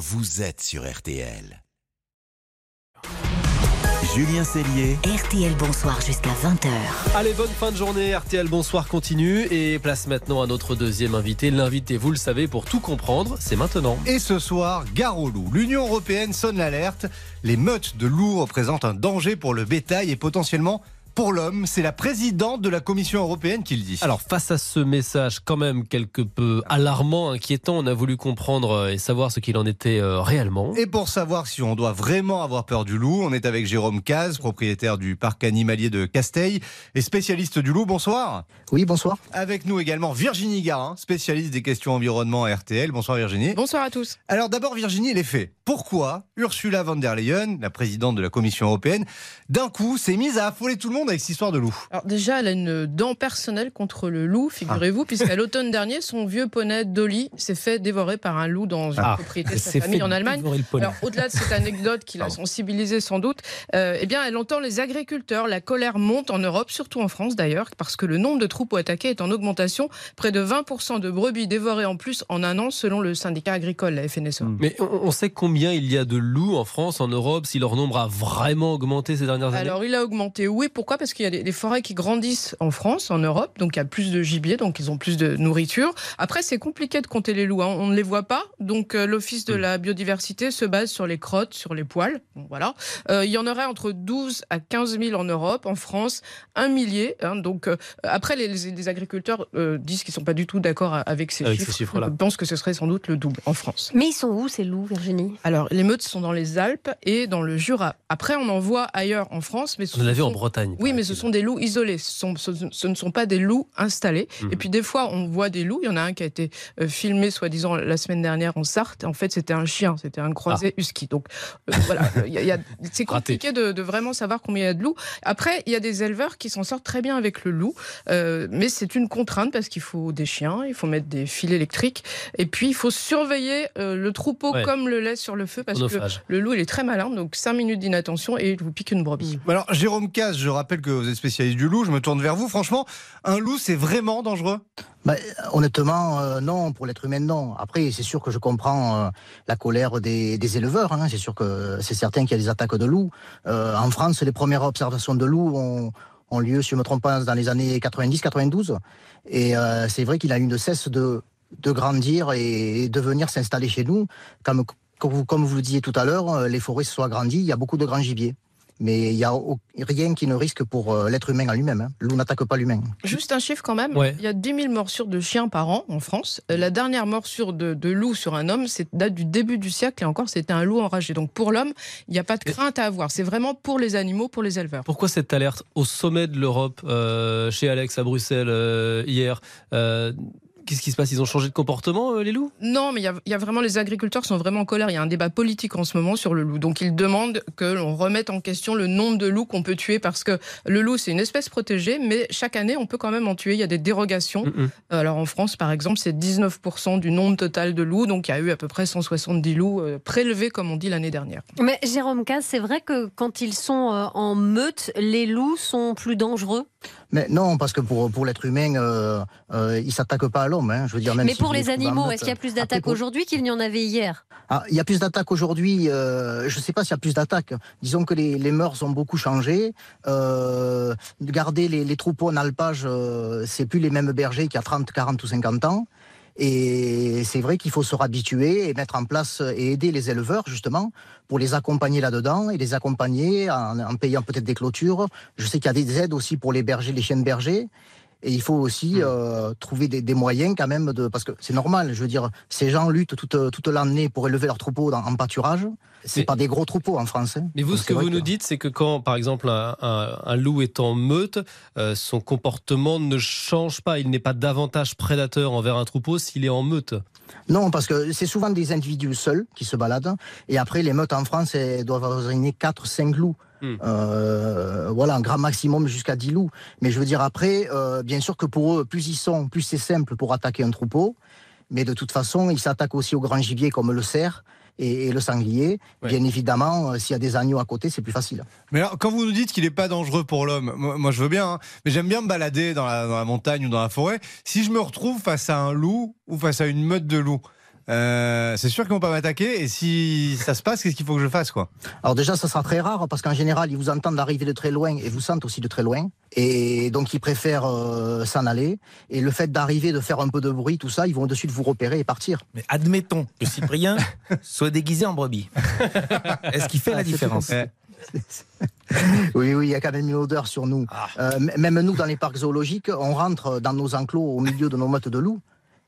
vous êtes sur RTL. Julien Cellier. RTL Bonsoir jusqu'à 20h. Allez, bonne fin de journée. RTL Bonsoir continue et place maintenant à notre deuxième invité. L'invité, vous le savez, pour tout comprendre, c'est maintenant. Et ce soir, gare aux loups. L'Union européenne sonne l'alerte. Les meutes de loups représentent un danger pour le bétail et potentiellement pour l'homme. C'est la présidente de la Commission européenne qui le dit. Alors, face à ce message quand même quelque peu alarmant, inquiétant, on a voulu comprendre euh, et savoir ce qu'il en était euh, réellement. Et pour savoir si on doit vraiment avoir peur du loup, on est avec Jérôme Caz, propriétaire du parc animalier de Casteil et spécialiste du loup. Bonsoir. Oui, bonsoir. Avec nous également Virginie Garin, spécialiste des questions environnement à RTL. Bonsoir Virginie. Bonsoir à tous. Alors d'abord Virginie, les faits. Pourquoi Ursula von der Leyen, la présidente de la Commission européenne, d'un coup s'est mise à affoler tout le monde avec cette histoire de loup? Alors déjà, elle a une dent personnelle contre le loup, figurez-vous, puisqu'à l'automne dernier, son vieux poney Dolly s'est fait dévorer par un loup dans une Ah, propriété de sa famille fait en Allemagne. Alors au-delà de cette anecdote qui l'a sensibilisée sans doute, euh, eh bien, elle entend les agriculteurs. La colère monte en Europe, surtout en France d'ailleurs, parce que le nombre de troupeaux attaqués est en augmentation. Près de 20% de brebis dévorées en plus en un an, selon le syndicat agricole, la FNSEA. Mais on, on sait combien il y a de loups en France, en Europe, si leur nombre a vraiment augmenté ces dernières années? Alors, il a augmenté. Oui, pourquoi? Parce qu'il y a des, des forêts qui grandissent en France, en Europe, donc il y a plus de gibier, donc ils ont plus de nourriture. Après, c'est compliqué de compter les loups, hein. on ne les voit pas, donc euh, l'Office de la biodiversité se base sur les crottes, sur les poils. Bon, voilà. Euh, il y en aurait entre 12 à 15 000 en Europe, en France, un millier. hein. donc, euh, après, les, les- les agriculteurs euh, disent qu'ils ne sont pas du tout d'accord avec ces Avec ces chiffres. chiffres-là. Ils pensent que ce serait sans doute le double en France. Mais ils sont où ces loups, Virginie? Alors, les meutes sont dans les Alpes et dans le Jura. Après, on en voit ailleurs en France, mais On en sont- Bretagne. Oui, mais ce sont des loups isolés. Ce, sont- ce- ce ne sont pas des loups installés. Mhm. Et puis des fois, on voit des loups. Il y en a un qui a été euh, filmé, soi-disant, la semaine dernière en Sarthe. En fait, c'était un chien. C'était un croisé husky. Donc euh, voilà, il y a- il y a- c'est compliqué de, de vraiment savoir combien il y a de loups. Après, il y a des éleveurs qui s'en sortent très bien avec le loup, euh, mais c'est une contrainte parce qu'il faut des chiens, il faut mettre des fils électriques, et puis il faut surveiller euh, le troupeau Ouais. comme le laisse sur le feu parce que le loup il est très malin. Donc 5 minutes d'inattention et il vous pique une brebis. Alors Jérôme Caz, je rappelle que vous êtes spécialiste du loup, je me tourne vers vous. Franchement, un loup c'est vraiment dangereux? Bah, honnêtement, euh, non, pour l'être humain, non. Après, c'est sûr que je comprends euh, la colère des, éleveurs. hein. C'est sûr que c'est certain qu'il y a des attaques de loups. Euh, en France, les premières observations de loups ont, lieu, si je ne me trompe pas, dans les années 90-92. Et c'est vrai qu'il a eu de cesse de, grandir et de venir s'installer chez nous. Comme, comme, vous, le disiez tout à l'heure, les forêts se sont agrandies, il y a beaucoup de grands gibiers. Mais il n'y a rien qui ne risque pour euh, l'être humain en lui-même. hein. Le loup n'attaque pas l'humain. Juste un chiffre quand même. Ouais. Il y a 10 000 morsures de chiens par an en France. Euh, La dernière morsure de, de loup sur un homme, c'est date du début du siècle et encore, c'était un loup enragé. Donc pour l'homme, il n'y a pas de crainte à avoir. C'est vraiment pour les animaux, pour les éleveurs. Pourquoi cette alerte au sommet de l'Europe, euh, chez Alex à Bruxelles euh, hier euh, Qu'est-ce qui se passe? Ils ont changé de comportement, euh, les loups? Non, mais il y, a, il y a vraiment les agriculteurs sont vraiment en colère. Il y a un débat politique en ce moment sur le loup. Donc ils demandent que l'on remette en question le nombre de loups qu'on peut tuer parce que le loup c'est une espèce protégée, mais chaque année on peut quand même en tuer. Il y a des dérogations. Mm, mm. Alors en France, par exemple, c'est 19% du nombre total de loups. Donc il y a eu à peu près 170 loups euh, prélevés, comme on dit l'année dernière. Mais Jérôme Caz, c'est vrai que quand ils sont euh, en meute, les loups sont plus dangereux? Mais non, parce que pour, pour l'être humain, euh, euh, il ne s'attaque pas à l'homme. hein. Je veux dire, même Mais si pour les animaux, est-ce qu'il y a plus d'attaques aujourd'hui qu'il n'y en avait hier? Ah, Il y a plus d'attaques aujourd'hui. euh, je ne sais pas s'il y a plus d'attaques. Disons que les, les mœurs ont beaucoup changé. Euh, de garder les, les troupeaux en alpage, euh, c'est plus les mêmes bergers qu'il y a 30, 40 ou 50 ans. Et c'est vrai qu'il faut se réhabituer et mettre en place et aider les éleveurs justement pour les accompagner là-dedans et les accompagner en, payant peut-être des clôtures. Je sais qu'il y a des aides aussi pour les bergers, les chiens de berger. Et il faut aussi euh, trouver des, des moyens quand même de parce que c'est normal. Je veux dire, ces gens luttent toute, toute l'année pour élever leurs troupeaux dans- en pâturage. C'est pas des gros troupeaux en France. hein. Mais vous, Donc ce que vous nous dites, c'est que quand, par exemple, un, un- un loup est en meute, euh, son comportement ne change pas. Il n'est pas davantage prédateur envers un troupeau s'il est en meute. Non, parce que c'est souvent des individus seuls qui se baladent. Et après, les meutes en France elles doivent avoisiner 4-5 loups. Hmm. Euh, voilà, un grand maximum jusqu'à 10 loups. Mais je veux dire, après, euh, bien sûr que pour eux, plus ils sont, plus c'est simple pour attaquer un troupeau. Mais de toute façon, ils s'attaquent aussi au grand gibier comme le cerf et, et le sanglier. Ouais. Bien évidemment, euh, s'il y a des agneaux à côté, c'est plus facile. Mais alors, quand vous nous dites qu'il n'est pas dangereux pour l'homme, moi, moi, je veux bien, hein, mais j'aime bien me balader dans la, dans la montagne ou dans la forêt. Si je me retrouve face à un loup ou face à une meute de loups, Euh, c'est sûr qu'ils vont pas m'attaquer. Et si ça se passe, qu'est-ce qu'il faut que je fasse, quoi? Alors déjà, ça sera très rare parce qu'en général, ils vous entendent arriver de très loin et vous sentent aussi de très loin. Et donc, ils préfèrent euh, s'en aller. Et le fait d'arriver, de faire un peu de bruit, tout ça, ils vont de suite vous repérer et partir. Mais admettons que Cyprien soit déguisé en brebis. Est-ce qu'il fait Ah, la différence Oui, oui, il y a quand même une odeur sur nous. Ah. Euh, même nous, dans les parcs zoologiques, on rentre dans nos enclos au milieu de nos meutes de loups.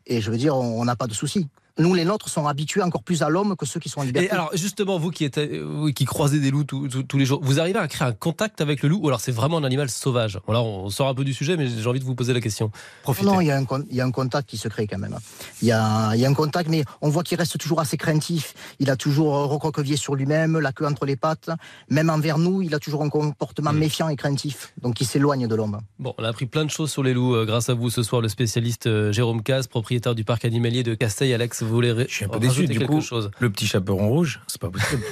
Et je veux dire, on on n'a pas de soucis. Nous, les nôtres, sont habitués encore plus à l'homme que ceux qui sont en liberté. Et alors, justement, vous qui, êtes, vous qui croisez des loups tous- les jours, vous arrivez à créer un contact avec le loup ou alors c'est vraiment un animal sauvage? On sort un peu du sujet, mais j'ai envie de vous poser la question. Profitez. Non, il y, a un, con- il y a un contact qui se crée quand même. Il y a, il y a un contact, mais on voit qu'il reste toujours assez craintif. Il a toujours euh, recroquevillé sur lui-même, la queue entre les pattes. Même envers nous, il a toujours un comportement méfiant et craintif. Donc il s'éloigne de l'homme. Bon, on a appris plein de choses sur les loups euh, grâce à vous ce soir, le spécialiste euh, Jérôme Caz, propriétaire du parc animalier de Casteil. Alex, vous voulez ré- Je suis un peu déçu, du quelque coup. chose Le petit chaperon rouge, c'est pas possible.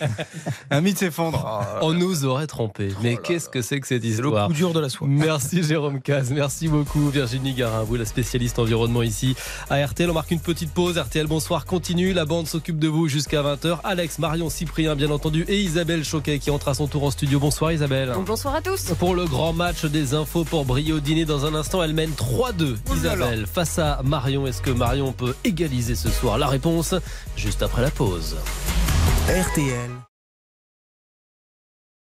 Un mythe s'effondre. On nous aurait trompé. Mais qu'est-ce que c'est que cette C'est le histoire coup dur de la soie. Merci Jérôme Caz, merci beaucoup Virginie Garin, vous la spécialiste environnement ici à RTL. On marque une petite pause, RTL bonsoir continue, la bande s'occupe de vous jusqu'à 20h. Alex, Marion, Cyprien bien entendu et Isabelle Choquet qui entre à son tour en studio. Bonsoir Isabelle. Bonsoir à tous. Pour le grand match des infos pour briller au dîner dans un instant, elle mène 3-2 Isabelle face à Marion. Est-ce que Marion peut égaliser ce soir La réponse juste après la pause.